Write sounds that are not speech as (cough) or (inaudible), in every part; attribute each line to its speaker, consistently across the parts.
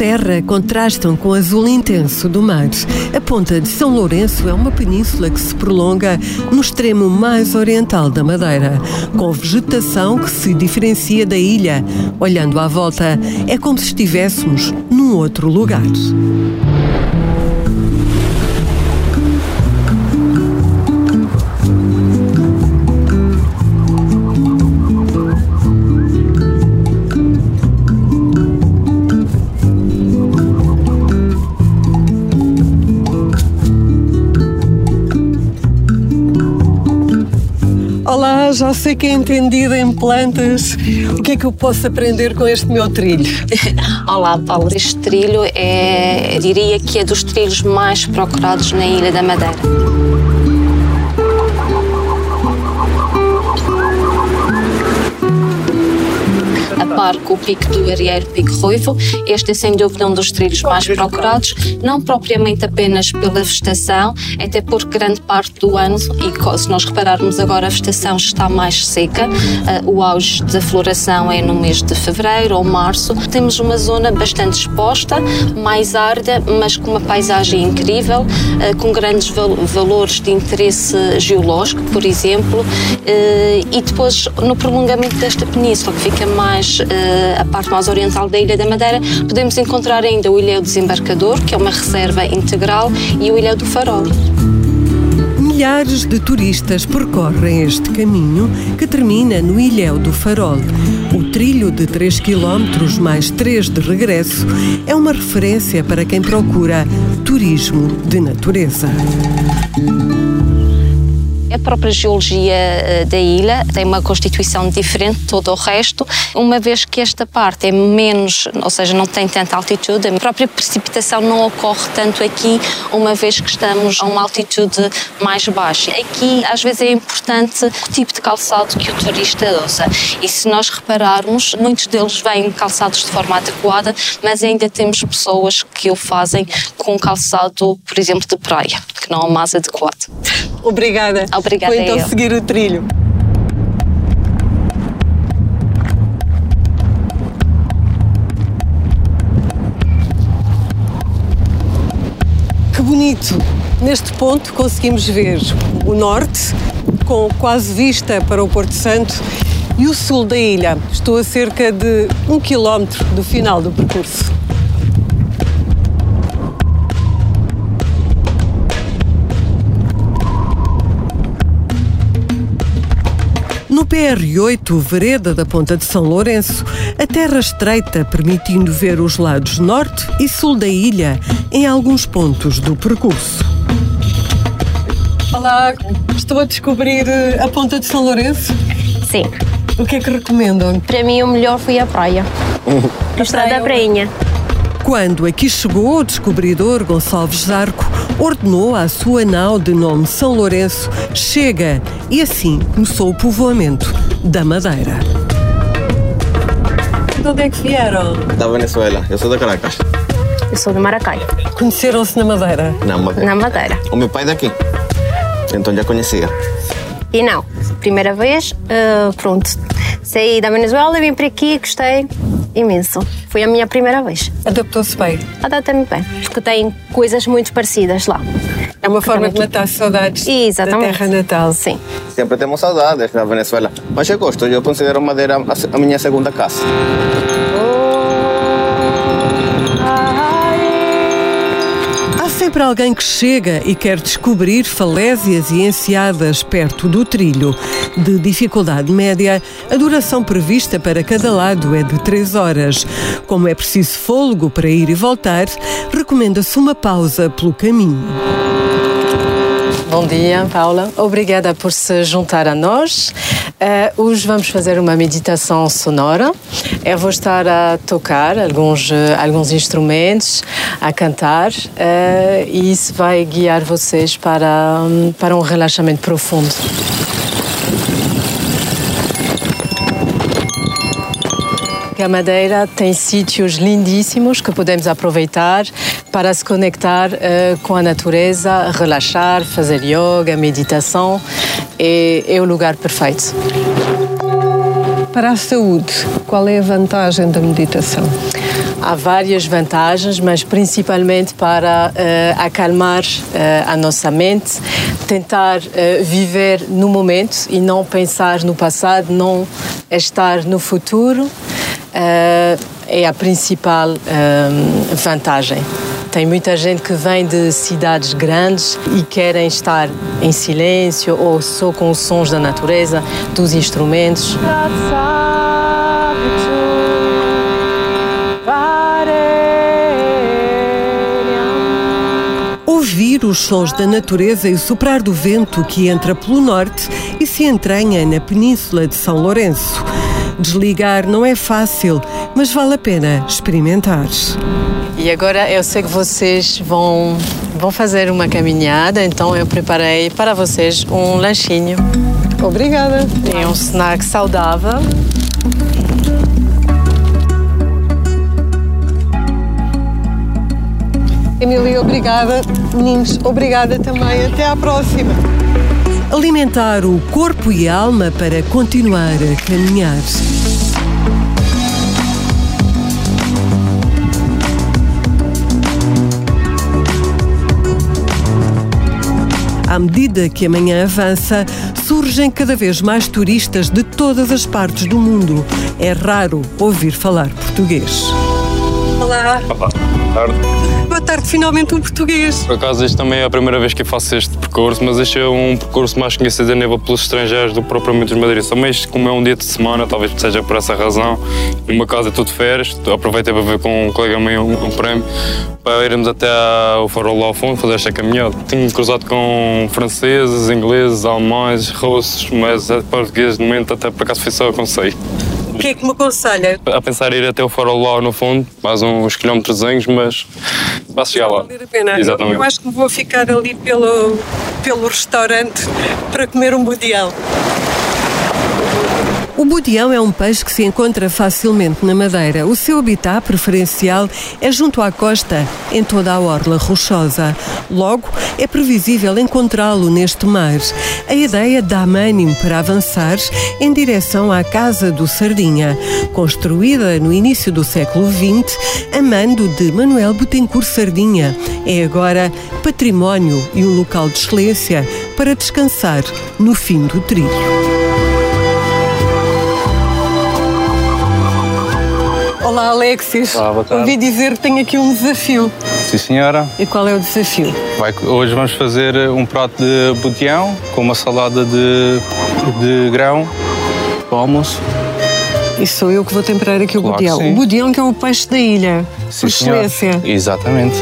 Speaker 1: terra contrastam com o azul intenso do mar. A ponta de São Lourenço é uma península que se prolonga no extremo mais oriental da Madeira, com vegetação que se diferencia da ilha. Olhando à volta, é como se estivéssemos num outro lugar. Já sei que é entendida em plantas. O que é que eu posso aprender com este meu trilho? (laughs)
Speaker 2: Olá, Paulo. Este trilho é, diria que é dos trilhos mais procurados na Ilha da Madeira. A par com o pico do Arieiro Pico Ruivo. Este é sem dúvida um dos trilhos mais procurados, não propriamente apenas pela vegetação, até porque grande parte do ano, e se nós repararmos agora, a vegetação está mais seca, uh, o auge da floração é no mês de fevereiro ou março. Temos uma zona bastante exposta, mais árida, mas com uma paisagem incrível, uh, com grandes val valores de interesse geológico, por exemplo, uh, e depois no prolongamento desta península, que fica mais a parte mais oriental da Ilha da Madeira, podemos encontrar ainda o Ilhéu Desembarcador, que é uma reserva integral, e o Ilhéu do Farol.
Speaker 1: Milhares de turistas percorrem este caminho que termina no Ilhéu do Farol. O trilho de 3 km mais 3 de regresso é uma referência para quem procura turismo de natureza.
Speaker 2: A própria geologia eh, da ilha tem uma constituição diferente de todo o resto, uma vez que esta parte é menos, ou seja, não tem tanta altitude, a própria precipitação não ocorre tanto aqui, uma vez que estamos a uma altitude mais baixa. Aqui, às vezes, é importante o tipo de calçado que o turista usa. E se nós repararmos, muitos deles vêm calçados de forma adequada, mas ainda temos pessoas que o fazem com calçado, por exemplo, de praia, que não é o mais adequado.
Speaker 1: Obrigada.
Speaker 2: Obrigada.
Speaker 1: Vou então
Speaker 2: eu.
Speaker 1: seguir o trilho. Que bonito! Neste ponto conseguimos ver o norte, com quase vista para o Porto Santo, e o sul da ilha. Estou a cerca de um quilómetro do final do percurso. PR8, vereda da Ponta de São Lourenço, a terra estreita permitindo ver os lados norte e sul da ilha em alguns pontos do percurso. Olá, estou a descobrir a Ponta de São Lourenço.
Speaker 3: Sim.
Speaker 1: O que é que recomendam?
Speaker 3: Para mim, o melhor foi a praia. Gostar da prainha.
Speaker 1: Quando aqui chegou, o descobridor Gonçalves Zarco ordenou à sua nau de nome São Lourenço chega e assim começou o povoamento da Madeira. De onde é que vieram?
Speaker 4: Da Venezuela. Eu sou da Caracas.
Speaker 3: Eu sou de Maracai,
Speaker 1: Conheceram-se na Madeira?
Speaker 4: Na Madeira.
Speaker 3: na Madeira.
Speaker 4: O meu pai é daqui. Então já conhecia.
Speaker 3: E não, primeira vez, eh, pronto. Saí da Venezuela, vim para aqui, gostei imenso. Foi a minha primeira vez.
Speaker 1: Adaptou-se bem.
Speaker 3: Adaptei-me bem, porque tem coisas muito parecidas lá.
Speaker 1: É uma forma de matar saudades
Speaker 3: Exatamente.
Speaker 1: da terra natal.
Speaker 3: Sim.
Speaker 4: Sempre temos saudades da Venezuela. Mas eu gosto. Eu considero Madeira a minha segunda casa.
Speaker 1: Sempre alguém que chega e quer descobrir falésias e enseadas perto do trilho. De dificuldade média, a duração prevista para cada lado é de 3 horas. Como é preciso fôlego para ir e voltar, recomenda-se uma pausa pelo caminho.
Speaker 5: Bom dia, Paula. Obrigada por se juntar a nós. Eh, hoje vamos fazer uma meditação sonora. Eu vou estar a tocar alguns, eh, alguns instrumentos, a cantar, eh, e isso vai guiar vocês para, hum, para um relaxamento profundo. A Madeira tem sítios lindíssimos que podemos aproveitar para se conectar eh, com a natureza, relaxar, fazer yoga, meditação. É, é o lugar perfeito.
Speaker 1: para a saúde, qual é a vantagem da meditação?
Speaker 5: Há várias vantagens, mas principalmente para uh, acalmar uh, a nossa mente, tentar uh, viver no momento e não pensar no passado, não estar no futuro, é a principal vantagem. Tem muita gente que vem de cidades grandes e querem estar em silêncio ou só com os sons da natureza, dos instrumentos.
Speaker 1: ouvir os sons da natureza e soprar do vento que entra pelo norte e se entranha na península de São Lourenço. Desligar não é fácil, mas vale a pena experimentar.
Speaker 5: E agora eu sei que vocês vão, vão fazer uma caminhada, então eu preparei para vocês um lanchinho.
Speaker 1: Obrigada.
Speaker 5: Tem um snack saudável.
Speaker 1: Emília, obrigada. Meninos, obrigada também. Até à próxima. Alimentar o corpo e a alma para continuar a caminhar. À medida que a manhã avança, surgem cada vez mais turistas de todas as partes do mundo. É raro ouvir falar português. Olá.
Speaker 6: Olá. Boa tarde
Speaker 1: boa tarde, finalmente um português.
Speaker 6: Por acaso, este também é a primeira vez que eu faço este percurso, mas este é um percurso mais conhecido a nível pelos estrangeiros do que propriamente os madeirenses. Também isto, como é um dia de semana, talvez seja por essa razão. No meu caso é tudo férias, aproveitei para ver com um colega meu um, um prémio para irmos até ao farol lá ao fundo fazer esta caminhada. Tenho cruzado com franceses, ingleses, alemães, russos, mas portugueses no momento até por acaso foi só aconselho
Speaker 1: que é que me aconselha?
Speaker 6: A pensar em ir até o farol lá no fundo, mais uns quilómetros, mas vai chegar lá.
Speaker 1: Valer a pena. Exatamente. Eu, eu acho que vou ficar ali pelo, pelo restaurante para comer um budião. O budião é um peixe que se encontra facilmente na Madeira. O seu habitat preferencial é junto à costa, em toda a orla rochosa. Logo, é previsível encontrá-lo neste mar. A ideia dá-me ânimo para avançar em direção à Casa do Sardinha, construída no início do século XX, a mando de Manuel Betancourt Sardinha. É agora património e um local de excelência para descansar no fim do trilho. Olá, Alexis.
Speaker 6: Olá, boa tarde.
Speaker 1: Ouvi dizer que tenho aqui um desafio.
Speaker 6: Sim, senhora.
Speaker 1: E qual é o desafio?
Speaker 6: Vai, hoje vamos fazer um prato de butião com uma salada de, de grão para o almoço.
Speaker 1: E sou eu que vou temperar aqui o claro. O budião que é o peixe da ilha, sim, por excelência.
Speaker 6: Exatamente.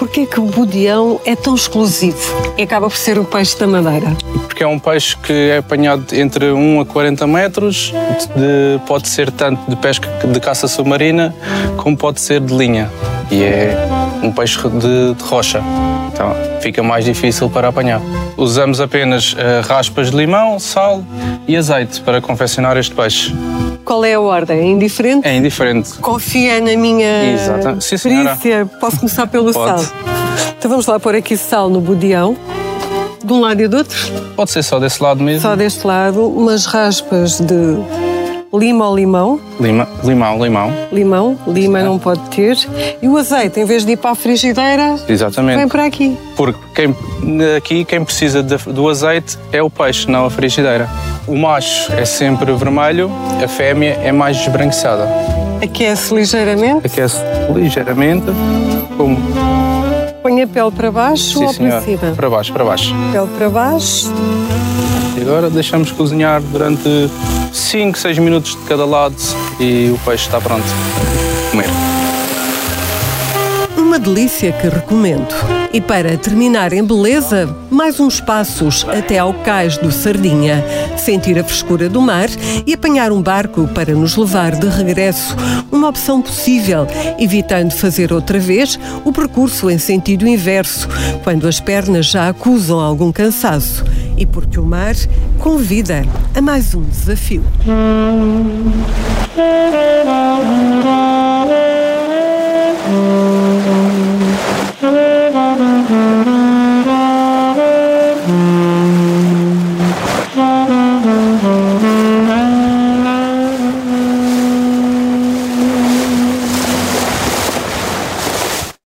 Speaker 1: Porquê que o budião é tão exclusivo e acaba por ser o peixe da Madeira?
Speaker 6: Porque é um peixe que é apanhado entre 1 a 40 metros, de, pode ser tanto de pesca de caça submarina como pode ser de linha. E é um peixe de, de rocha, então fica mais difícil para apanhar. Usamos apenas uh, raspas de limão, sal e azeite para confeccionar este peixe.
Speaker 1: Qual é a ordem? É indiferente?
Speaker 6: É indiferente.
Speaker 1: Confia na minha Exato. Sim, perícia. Posso começar pelo Pode. sal? Então vamos lá pôr aqui sal no budião. De um lado e do outro?
Speaker 6: Pode ser só desse lado mesmo.
Speaker 1: Só deste lado. Umas raspas de lima ou limão.
Speaker 6: Lima, limão, limão.
Speaker 1: Limão, lima não pode ter. E o azeite, em vez de ir para a frigideira,
Speaker 6: Exatamente.
Speaker 1: vem para aqui.
Speaker 6: Porque quem, aqui quem precisa de, do azeite é o peixe, não a frigideira. O macho é sempre vermelho, a fêmea é mais esbranquiçada.
Speaker 1: Aquece ligeiramente?
Speaker 6: Aquece ligeiramente. Como?
Speaker 1: Põe a pele para baixo Sim, ou para cima?
Speaker 6: Para baixo, para baixo.
Speaker 1: Pele para baixo.
Speaker 6: E agora deixamos cozinhar durante 5, 6 minutos de cada lado e o peixe está pronto. Comer.
Speaker 1: Uma delícia que recomendo. E para terminar em beleza, mais uns passos até ao cais do Sardinha, sentir a frescura do mar e apanhar um barco para nos levar de regresso. Uma opção possível, evitando fazer outra vez o percurso em sentido inverso, quando as pernas já acusam algum cansaço e porque o mar convida a mais um desafio.